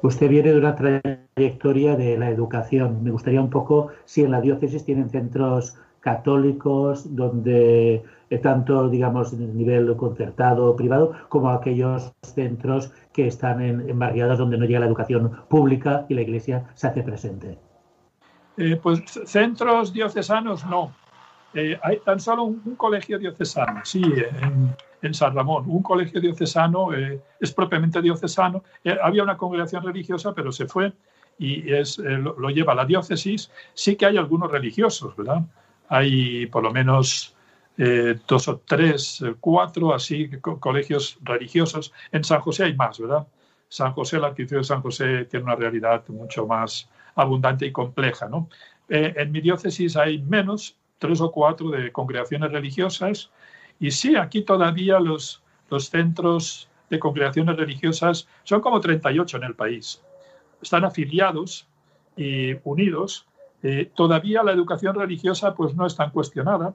Usted viene de una trayectoria de la educación. Me gustaría un poco si en la diócesis tienen centros católicos donde tanto, digamos, en el nivel concertado o privado, como aquellos centros que están en, en, barriadas donde no llega la educación pública y la iglesia se hace presente. Eh, pues centros diocesanos no. Eh, hay tan solo un, colegio diocesano, sí, en, San Ramón. Un colegio diocesano eh, es propiamente diocesano. Había una congregación religiosa, pero se fue y es, lo, lo, lleva la diócesis. Sí que hay algunos religiosos, ¿verdad? Hay por lo menos eh, dos o tres, cuatro así co colegios religiosos. En San José hay más, ¿verdad? San José, la arquidiócesis de San José tiene una realidad mucho más abundante y compleja, ¿no? en mi diócesis hay menos, tres o cuatro de congregaciones religiosas. Y sí, aquí todavía los, los centros de congregaciones religiosas son como 38 en el país. Están afiliados y unidos. Eh, todavía la educación religiosa pues no es tan cuestionada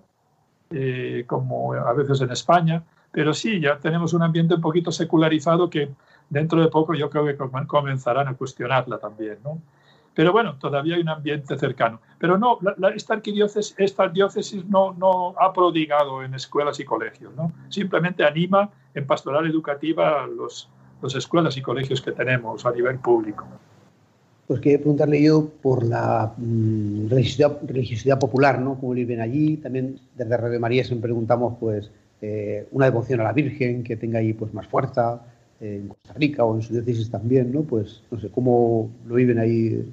eh, como a veces en España, pero sí, ya tenemos un ambiente un poquito secularizado que dentro de poco yo creo que comenzarán a cuestionarla también, ¿no? Pero bueno, todavía hay un ambiente cercano. Pero no, esta arquidiócesis, esta no, ha prodigado en escuelas y colegios, ¿no? Simplemente anima en pastoral educativa los, las escuelas y colegios que tenemos a nivel público. Pues quería preguntarle yo por la mmm, religiosidad, popular, ¿no? Cómo viven allí. También desde Radio María siempre preguntamos, pues, eh, una devoción a la Virgen que tenga ahí, pues, más fuerza, eh, en Costa Rica o en su diócesis también, ¿no? Pues, no sé, cómo lo viven ahí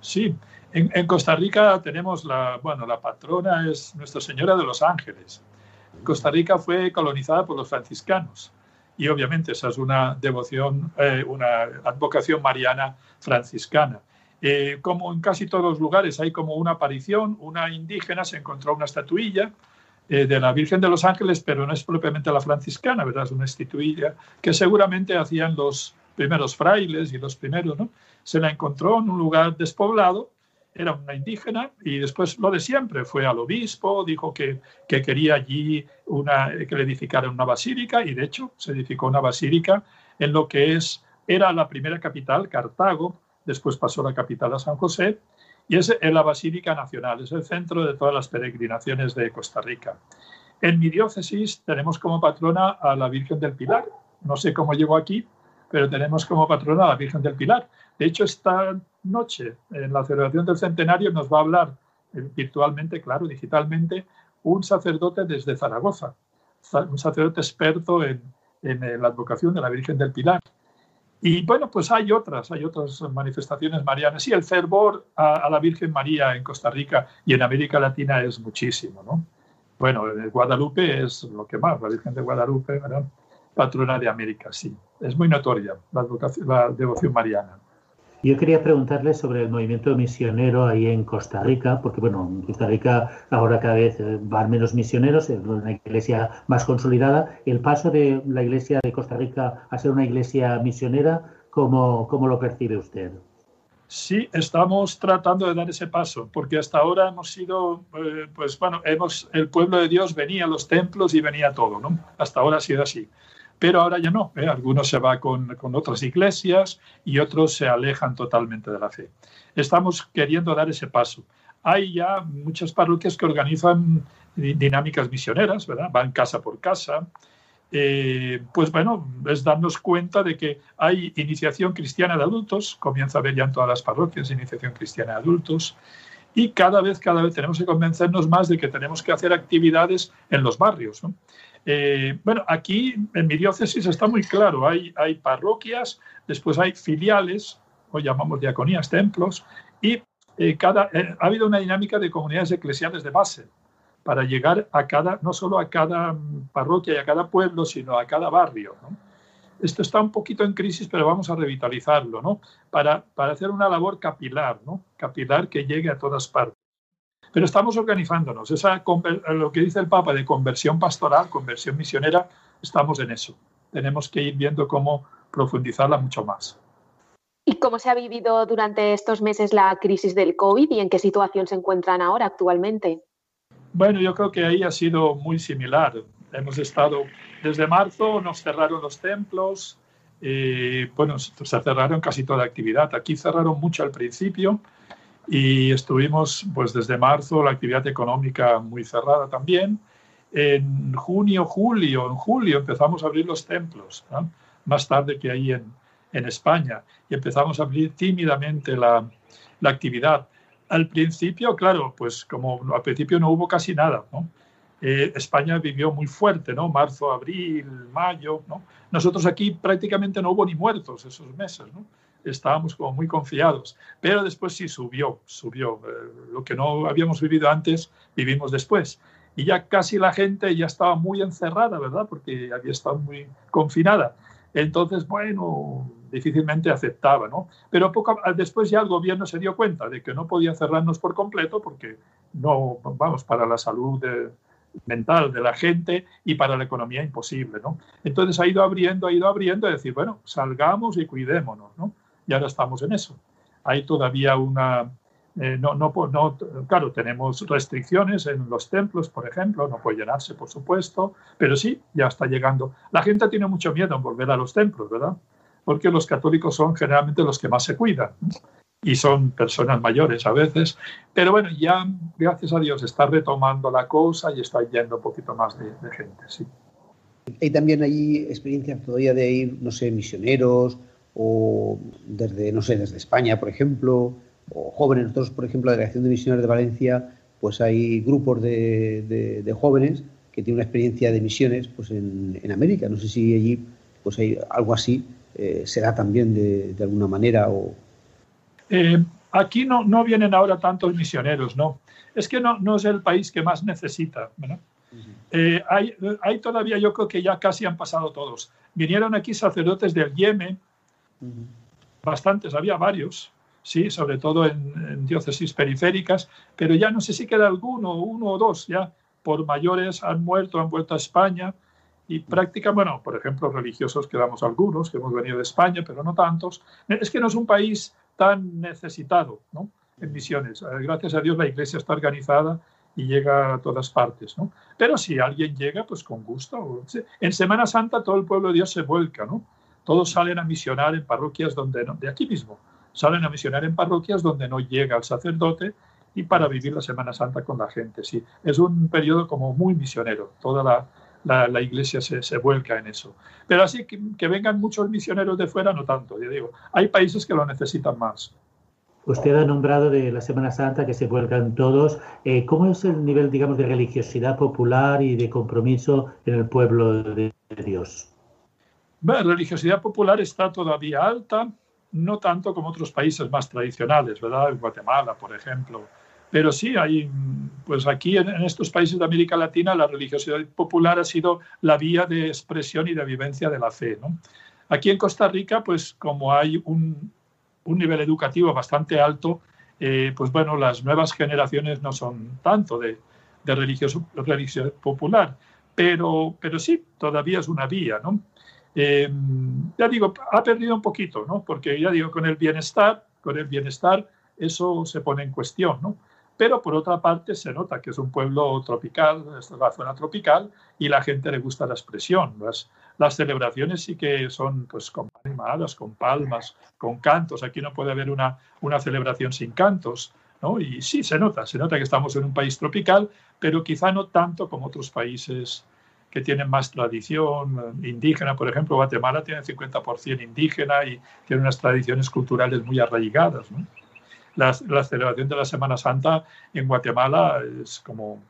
Sí, en, en, Costa Rica tenemos la, bueno, la patrona es Nuestra Señora de los Ángeles. Costa Rica fue colonizada por los franciscanos y obviamente esa es una devoción, eh, una advocación mariana franciscana. Eh, como en casi todos los lugares hay como una aparición, una indígena se encontró una estatuilla eh, de la Virgen de los Ángeles, pero no es propiamente la franciscana, ¿verdad? Es una estatuilla que seguramente hacían los primeros frailes y los primeros, ¿no? se la encontró en un lugar despoblado, era una indígena y después lo de siempre, fue al obispo, dijo que, que quería allí una, que le edificara una basílica y de hecho se edificó una basílica en lo que es, era la primera capital, Cartago, después pasó la capital a San José y es la Basílica Nacional, es el centro de todas las peregrinaciones de Costa Rica. En mi diócesis tenemos como patrona a la Virgen del Pilar, no sé cómo llegó aquí, pero tenemos como patrona a la Virgen del Pilar. De hecho, esta noche, en la celebración del centenario, nos va a hablar eh, virtualmente, claro, digitalmente, un sacerdote desde Zaragoza, un sacerdote experto en, en la advocación de la Virgen del Pilar. Y bueno, pues hay otras, hay otras manifestaciones marianas. Y el fervor a, la Virgen María en Costa Rica y en América Latina es muchísimo, ¿no? Bueno, Guadalupe es lo que más, la Virgen de Guadalupe. Patrona de América, sí. Es muy notoria la devoción mariana. Yo quería preguntarle sobre el movimiento misionero ahí en Costa Rica, porque bueno, en Costa Rica ahora cada vez eh, van menos misioneros, es una iglesia más consolidada. El paso de la iglesia de Costa Rica a ser una iglesia misionera, ¿cómo, cómo lo percibe usted? Sí, estamos tratando de dar ese paso, porque hasta ahora hemos sido, eh, pues bueno, hemos, el pueblo de Dios venía a los templos y venía todo, ¿no? Hasta ahora ha sido así pero ahora ya no. ¿eh? Algunos se van con, con, otras iglesias y otros se alejan totalmente de la fe. Estamos queriendo dar ese paso. Hay ya muchas parroquias que organizan dinámicas misioneras, ¿verdad? Van casa por casa. Eh, pues bueno, es darnos cuenta de que hay iniciación cristiana de adultos, comienza a haber ya en todas las parroquias iniciación cristiana de adultos, y cada vez, cada vez tenemos que convencernos más de que tenemos que hacer actividades en los barrios. Eh, bueno, aquí en mi diócesis está muy claro, hay, hay parroquias, después hay filiales, o llamamos diaconías, templos, y eh, cada, eh, ha habido una dinámica de comunidades eclesiales de base para llegar a cada, no solo a cada parroquia y a cada pueblo, sino a cada barrio. Esto está un poquito en crisis, pero vamos a revitalizarlo, ¿no? Para, para hacer una labor capilar, ¿no? Capilar que llegue a todas partes. Pero estamos organizándonos. Esa, lo que dice el Papa de conversión pastoral, conversión misionera, estamos en eso. Tenemos que ir viendo cómo profundizarla mucho más. ¿Y cómo se ha vivido durante estos meses la crisis del COVID y en qué situación se encuentran ahora actualmente? Bueno, yo creo que ahí ha sido muy similar. Hemos estado, desde marzo nos cerraron los templos, y, bueno, se cerraron casi toda actividad. Aquí cerraron mucho al principio, y estuvimos pues desde marzo la actividad económica muy cerrada también. En junio, julio, en julio empezamos a abrir los templos, más tarde que ahí en, en, España, y empezamos a abrir tímidamente la, la, actividad. Al principio, claro, pues como al principio no hubo casi nada, ¿no? Eh, España vivió muy fuerte, ¿no? Marzo, abril, mayo, ¿no? Nosotros aquí prácticamente no hubo ni muertos esos meses, ¿no? Estábamos como muy confiados. Pero después sí subió, subió. Eh, lo que no habíamos vivido antes, vivimos después. Y ya casi la gente ya estaba muy encerrada, ¿verdad? Porque había estado muy confinada. Entonces, bueno, difícilmente aceptaba, ¿no? Pero poco después ya el gobierno se dio cuenta de que no podía cerrarnos por completo porque no, vamos, para la salud mental de la gente y para la economía imposible, ¿no? Entonces ha ido abriendo, ha ido abriendo, y decir, bueno, salgamos y cuidémonos, ¿no? Y ahora estamos en eso. Hay todavía una... Eh, no, no, no, claro, tenemos restricciones en los templos, por ejemplo, no puede llenarse, por supuesto, pero sí, ya está llegando. La gente tiene mucho miedo en volver a los templos, ¿verdad? Porque los católicos son generalmente los que más se cuidan y son personas mayores a veces, pero bueno, ya gracias a Dios está retomando la cosa y está yendo un poquito más de, gente, sí. Hay también ahí experiencias todavía de ir, no sé, misioneros, o desde, no sé, desde España, por ejemplo, o jóvenes, nosotros, por ejemplo, la Delegación de Misioneros de Valencia, pues hay grupos de, de, jóvenes que tienen una experiencia de misiones pues en, en, América. No sé si allí pues hay algo así eh, se da también de, de alguna manera o... Eh, aquí no, no vienen ahora tantos misioneros, ¿no? Es que no, no es el país que más necesita, ¿verdad? Eh, hay, hay, todavía, yo creo que ya casi han pasado todos. Vinieron aquí sacerdotes del Yemen, Bastantes, había varios, sí, sobre todo en, diócesis periféricas, pero ya no sé si queda alguno, uno o dos, ya por mayores han muerto, han vuelto a España y prácticamente, bueno, por ejemplo, religiosos quedamos algunos que hemos venido de España, pero no tantos. Es que no es un país tan necesitado, ¿no? En misiones. Eh, gracias a Dios la iglesia está organizada y llega a todas partes, ¿no? Pero si alguien llega, pues con gusto. En Semana Santa todo el pueblo de Dios se vuelca, ¿no? Todos salen a misionar en parroquias donde no, de aquí mismo, salen a misionar en parroquias donde no llega el sacerdote y para vivir la Semana Santa con la gente. Sí, es un periodo como muy misionero. Toda la, la, iglesia se, se, vuelca en eso. Pero así que, que, vengan muchos misioneros de fuera, no tanto. Yo digo, hay países que lo necesitan más. Usted ha nombrado de la Semana Santa que se vuelcan todos. Eh, ¿Cómo es el nivel, digamos, de religiosidad popular y de compromiso en el pueblo de Dios? La religiosidad popular está todavía alta, no tanto como otros países más tradicionales, ¿verdad? Guatemala, por ejemplo. Pero sí, hay, pues aquí en, estos países de América Latina la religiosidad popular ha sido la vía de expresión y de vivencia de la fe. Aquí en Costa Rica, pues como hay un, nivel educativo bastante alto, eh, pues bueno, las nuevas generaciones no son tanto de, de religiosidad popular, pero, pero sí, todavía es una vía, ¿no? Eh, ya digo, ha perdido un poquito, ¿no? Porque ya digo, con el bienestar, con el bienestar, eso se pone en cuestión, ¿no? Pero por otra parte se nota que es un pueblo tropical, es la zona tropical, y la gente le gusta la expresión. Las, las celebraciones sí que son pues con animadas, con palmas, con cantos. Aquí no puede haber una, una celebración sin cantos. ¿no? Y sí, se nota, se nota que estamos en un país tropical, pero quizá no tanto como otros países que tienen más tradición indígena. Por ejemplo, Guatemala tiene 50% indígena y tiene unas tradiciones culturales muy arraigadas. La, celebración de la Semana Santa en Guatemala es como,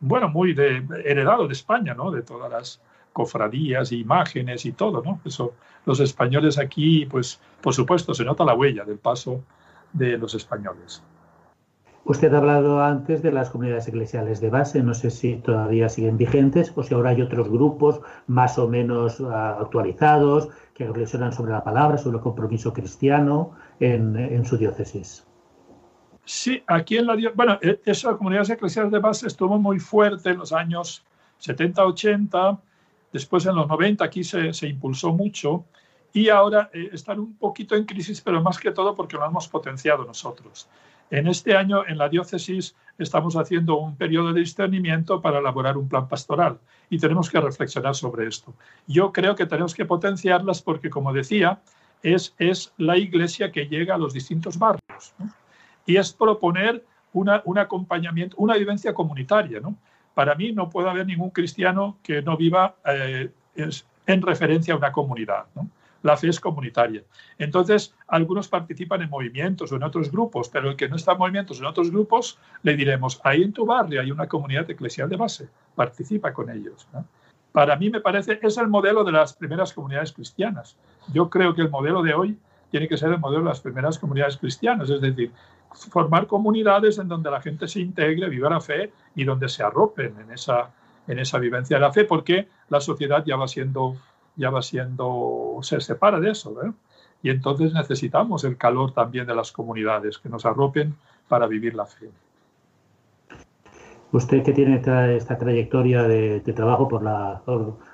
bueno, muy de, heredado de España, ¿no? De todas las cofradías, imágenes y todo, ¿no? Eso, los españoles aquí, pues, por supuesto, se nota la huella del paso de los españoles. Usted ha hablado antes de las comunidades eclesiales de base, no sé si todavía siguen vigentes o si ahora hay otros grupos más o menos ah, actualizados que reflexionan sobre la palabra, sobre el compromiso cristiano en, su diócesis. Sí, aquí en la bueno, e, esa comunidades eclesiales de base estuvo muy fuerte en los años 70, 80, después en los 90 aquí se, se impulsó mucho y ahora eh, están un poquito en crisis, pero más que todo porque lo hemos potenciado nosotros. En este año, en la diócesis, estamos haciendo un periodo de discernimiento para elaborar un plan pastoral y tenemos que reflexionar sobre esto. Yo creo que tenemos que potenciarlas porque, como decía, es, es la iglesia que llega a los distintos barrios y es proponer una, un acompañamiento, una vivencia comunitaria. ¿no? Para mí no puede haber ningún cristiano que no viva eh, en referencia a una comunidad. La fe es comunitaria. Entonces, algunos participan en movimientos o en otros grupos, pero el que no está en movimientos o en otros grupos, le diremos, ahí en tu barrio hay una comunidad eclesial de base, participa con ellos. Para mí me parece, es el modelo de las primeras comunidades cristianas. Yo creo que el modelo de hoy tiene que ser el modelo de las primeras comunidades cristianas, es decir, formar comunidades en donde la gente se integre, viva la fe y donde se arropen en esa, en esa vivencia de la fe, porque la sociedad ya va siendo ya va siendo, se separa de eso. ¿eh? Y entonces necesitamos el calor también de las comunidades que nos arropen para vivir la fe. Usted que tiene esta, trayectoria de, trabajo por la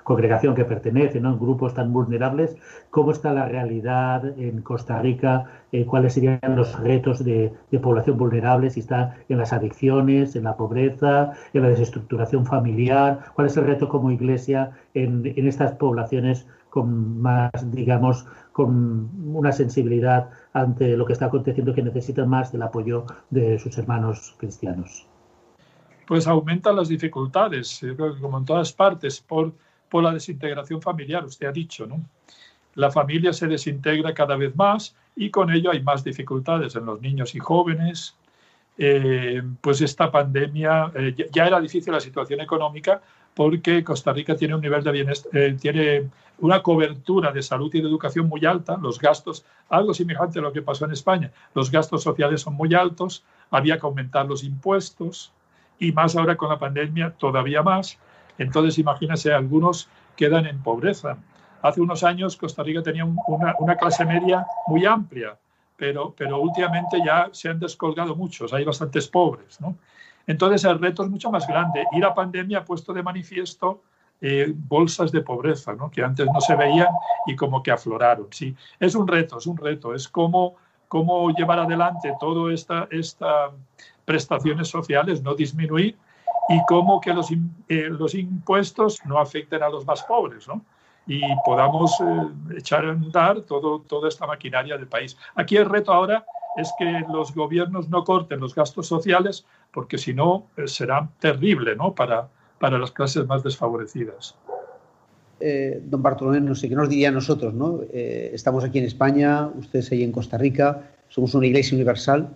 congregación que pertenece, ¿no? en grupos tan vulnerables, ¿cómo está la realidad en Costa Rica? Eh, ¿Cuáles serían los retos de, población vulnerable? Si está en las adicciones, en la pobreza, en la desestructuración familiar. ¿Cuál es el reto como iglesia en, en estas poblaciones con más, digamos, con una sensibilidad ante lo que está aconteciendo que necesitan más del apoyo de sus hermanos cristianos? Pues aumentan las dificultades, como en todas partes, por, por la desintegración familiar, usted ha dicho, ¿no? La familia se desintegra cada vez más y con ello hay más dificultades en los niños y jóvenes. Eh, pues esta pandemia, eh, ya era difícil la situación económica porque Costa Rica tiene un nivel de bienestar, eh, tiene una cobertura de salud y de educación muy alta, los gastos, algo semejante a lo que pasó en España, los gastos sociales son muy altos, había que aumentar los impuestos, y más ahora con la pandemia todavía más. Entonces, imagínense, algunos quedan en pobreza. Hace unos años Costa Rica tenía una, clase media muy amplia, pero, pero últimamente ya se han descolgado muchos, hay bastantes pobres. ¿no? Entonces, el reto es mucho más grande y la pandemia ha puesto de manifiesto eh, bolsas de pobreza, ¿no? que antes no se veían y como que afloraron. Sí, es un reto, es un reto, es cómo, cómo llevar adelante toda esta, esta prestaciones sociales, no disminuir, y cómo que los, eh, los impuestos no afecten a los más pobres, ¿no? y podamos eh, echar a andar todo, toda esta maquinaria del país. Aquí el reto ahora es que los gobiernos no corten los gastos sociales, porque si no eh, será terrible ¿no? para, para las clases más desfavorecidas. don Bartolomé, no sé qué nos diría a nosotros, ¿no? estamos aquí en España, ustedes ahí en Costa Rica, somos una iglesia universal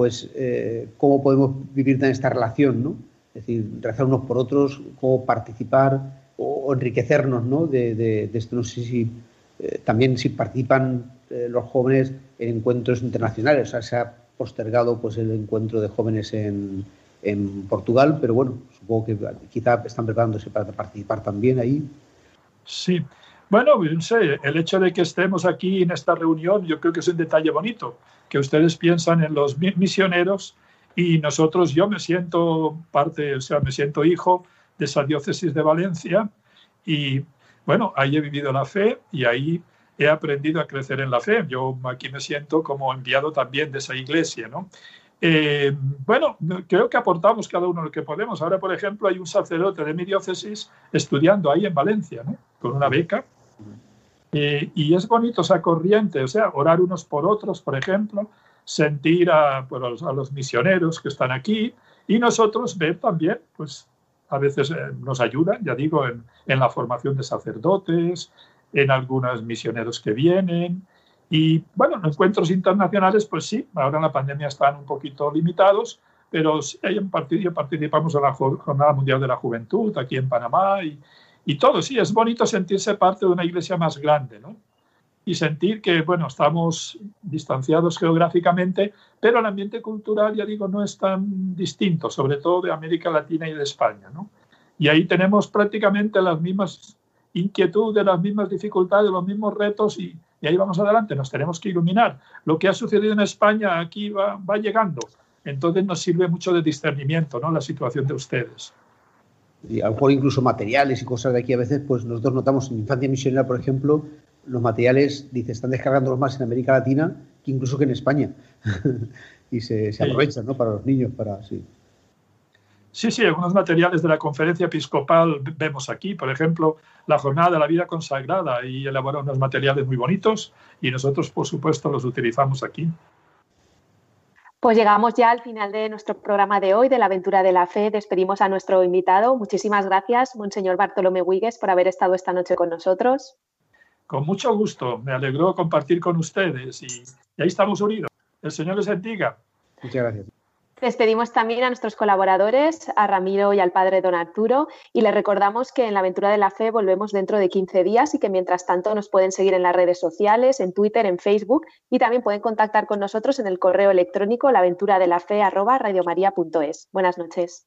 pues eh, cómo podemos vivir en esta relación, ¿no? Es decir, rezar unos por otros, cómo participar o, enriquecernos, ¿no? De, esto, no sé si eh, también si participan eh, los jóvenes en encuentros internacionales. O sea, se ha postergado pues el encuentro de jóvenes en, en Portugal, pero bueno, supongo que quizá están preparándose para participar también ahí. Sí, bueno, no sé, el hecho de que estemos aquí en esta reunión, yo creo que es un detalle bonito, que ustedes piensan en los misioneros y nosotros, yo me siento parte, o sea, me siento hijo de esa diócesis de Valencia y bueno, ahí he vivido la fe y ahí he aprendido a crecer en la fe. Yo aquí me siento como enviado también de esa iglesia, ¿no? Eh, bueno, creo que aportamos cada uno lo que podemos. Ahora, por ejemplo, hay un sacerdote de mi diócesis estudiando ahí en Valencia, ¿no? Con una beca y es bonito esa corriente, o sea, orar unos por otros, por ejemplo, sentir a, pues, a los misioneros que están aquí y nosotros ver también, pues a veces eh, nos ayudan, ya digo, en, en, la formación de sacerdotes, en algunos misioneros que vienen. Y bueno, en encuentros internacionales, pues sí, ahora en la pandemia están un poquito limitados, pero sí, participamos en la Jornada Mundial de la Juventud aquí en Panamá y, y todo, sí, es bonito sentirse parte de una iglesia más grande, ¿no? Y sentir que, bueno, estamos distanciados geográficamente, pero el ambiente cultural, ya digo, no es tan distinto, sobre todo de América Latina y de España, ¿no? Y ahí tenemos prácticamente las mismas inquietudes, las mismas dificultades, los mismos retos y, ahí vamos adelante, nos tenemos que iluminar. Lo que ha sucedido en España aquí va, va llegando, entonces nos sirve mucho de discernimiento, ¿no? La situación de ustedes y a lo mejor incluso materiales y cosas de aquí a veces, pues nosotros notamos en Infancia Misionera, por ejemplo, los materiales, dice, están descargándolos más en América Latina que incluso que en España. *laughs* y se, se aprovechan, ¿no? Para los niños, para sí. Sí, sí, algunos materiales de la conferencia episcopal vemos aquí, por ejemplo, la jornada de la vida consagrada y elabora unos materiales muy bonitos y nosotros, por supuesto, los utilizamos aquí. Pues llegamos ya al final de nuestro programa de hoy, de la aventura de la fe. Despedimos a nuestro invitado. Muchísimas gracias, Monseñor Bartolomé Huigues, por haber estado esta noche con nosotros. Con mucho gusto. Me alegró compartir con ustedes y, y ahí estamos unidos. El Señor les bendiga. Muchas gracias. Despedimos también a nuestros colaboradores, a Ramiro y al padre don Arturo, y les recordamos que en la aventura de la fe volvemos dentro de 15 días y que mientras tanto nos pueden seguir en las redes sociales, en Twitter, en Facebook y también pueden contactar con nosotros en el correo electrónico laventuradelafe@radiomaria.es. Buenas noches.